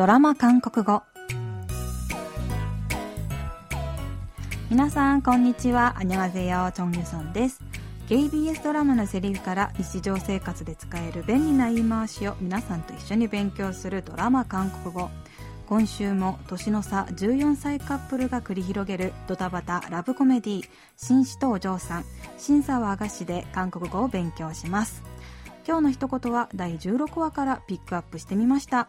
ドラマ韓国語。皆さんこんにちは。アニャゼヨチョンユソンです KBS ドラマのセリフから日常生活で使える便利な言い回しを皆さんと一緒に勉強するドラマ韓国語。今週も年の差14歳カップルが繰り広げるドタバタラブコメディ紳士とお嬢さん。新和菓子で韓国語を勉強します。今日の一言は第16話からピックアップしてみました。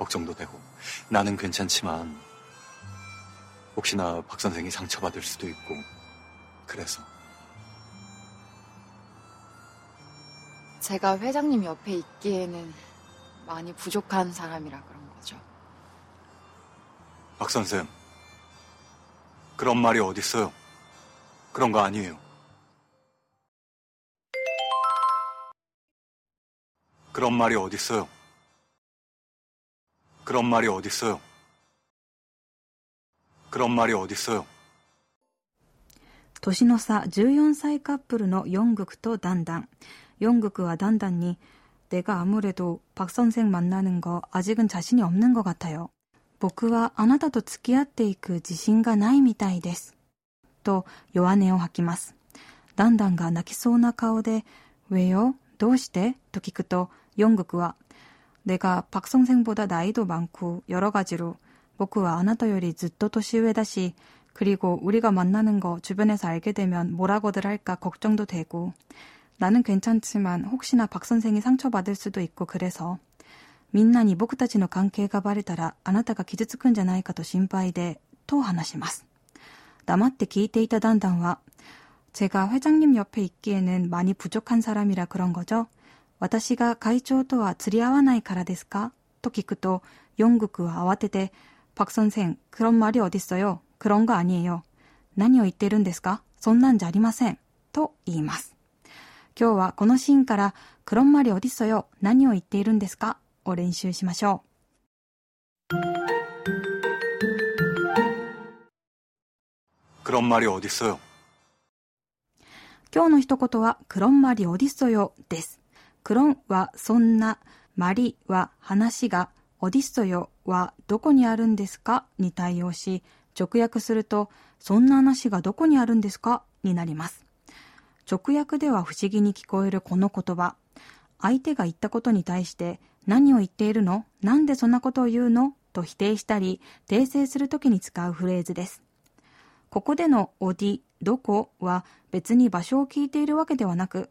걱정도 되고 나는 괜찮지만 혹시나 박 선생이 상처받을 수도 있고 그래서 제가 회장님 옆에 있기에는 많이 부족한 사람이라 그런 거죠. 박 선생, 그런 말이 어딨어요? 그런 거 아니에요. 그런 말이 어딨어요? 그런 말이 어딨어요? 그런 말이 어딨어요? 年の差14歳カップルのヨングクとダンダン。ヨングクはダンダンに 내가 아무래도 박 선생 만나는 거 아직은 자신이 없는 것 같아요. 僕はあなたと付き合っていく自信がないみたいです。と弱音を吐きます。だんだんが泣きそうな顔で왜요どうしてと聞くとヨングクは 내가박선생보다나이도많고여러가지로복우와아나타요리즈또또시우에다시 그리고 우리가 만나는 거 주변에서 알게 되면 뭐라고들 할까 걱정도 되고みんなに僕たちの関係がバレたらあなたが傷つくんじゃないかと心配でと話します。黙って聞いていたダンダンは 제가 회장님 옆에 있기에는 많이 부족한 사람이라 그런 거죠? 私が会長とは釣り合わないからですかと聞くと 용국과 慌てて 박선생 그런 말이 어딨어요? 그런 거 아니에요. 何を言ってるんですかそんなんじゃありません。と言います。 今日はこのシーンから그런말이어딨어요何を言っているんですかを練習しましょう。그런말이어딨어요今日の一言は、クロンマリオディソヨです。 クロンはそんな、マリは話が、オディソヨはどこにあるんですかに対応し、直訳すると、そんな話がどこにあるんですかになります。直訳では不思議に聞こえるこの言葉。相手が言ったことに対して何を言っているの？なんでそんなことを言うの？と否定したり訂正するときに使うフレーズです。ここでのオディ、どこ？は別に場所を聞いているわけではなく、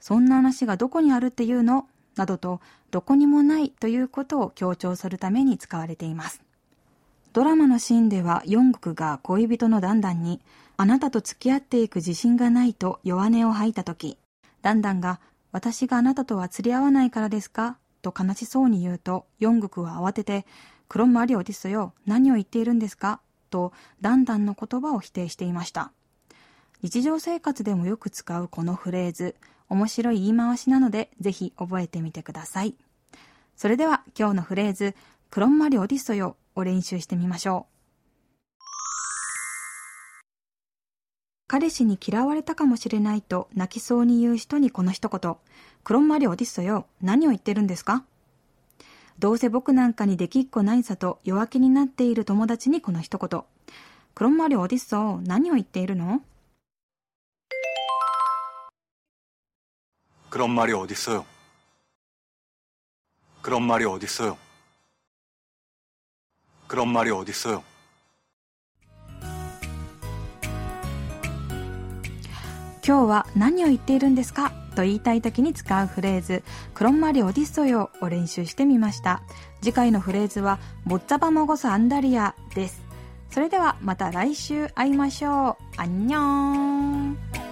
そんな話がどこにあるっていうの？などとどこにもないということを強調するために使われています。ドラマのシーンではヨングクが恋人のダンダンにあなたと付き合っていく自信がないと弱音を吐いたとき、ダンダンが私があなたとは釣り合わないからですか？と悲しそうに言うと、ヨングクは慌てて、クロンマリオディスよ、何を言っているんですか？と、ダンダンの言葉を否定していました。日常生活でもよく使うこのフレーズ、面白い言い回しなので、ぜひ覚えてみてください。それでは今日のフレーズ、クロンマリオディストよを練習してみましょう。彼氏に嫌われたかもしれないと泣きそうに言う人にこの一言。クロンマリオディストよ。何を言ってるんですか？どうせ僕なんかにできっこないさと弱気になっている友達にこの一言。クロンマリオディスト何を言っているの？ 그런말이어딨어요그런말이어딨어요그런말이어딨어요今日は何を言っているんですかと言いたい時に使うフレーズ、クロンマリオディストヨを練習してみました。次回のフレーズは、ボッツァバモゴスアンダリアです。それではまた来週会いましょう。アンニョン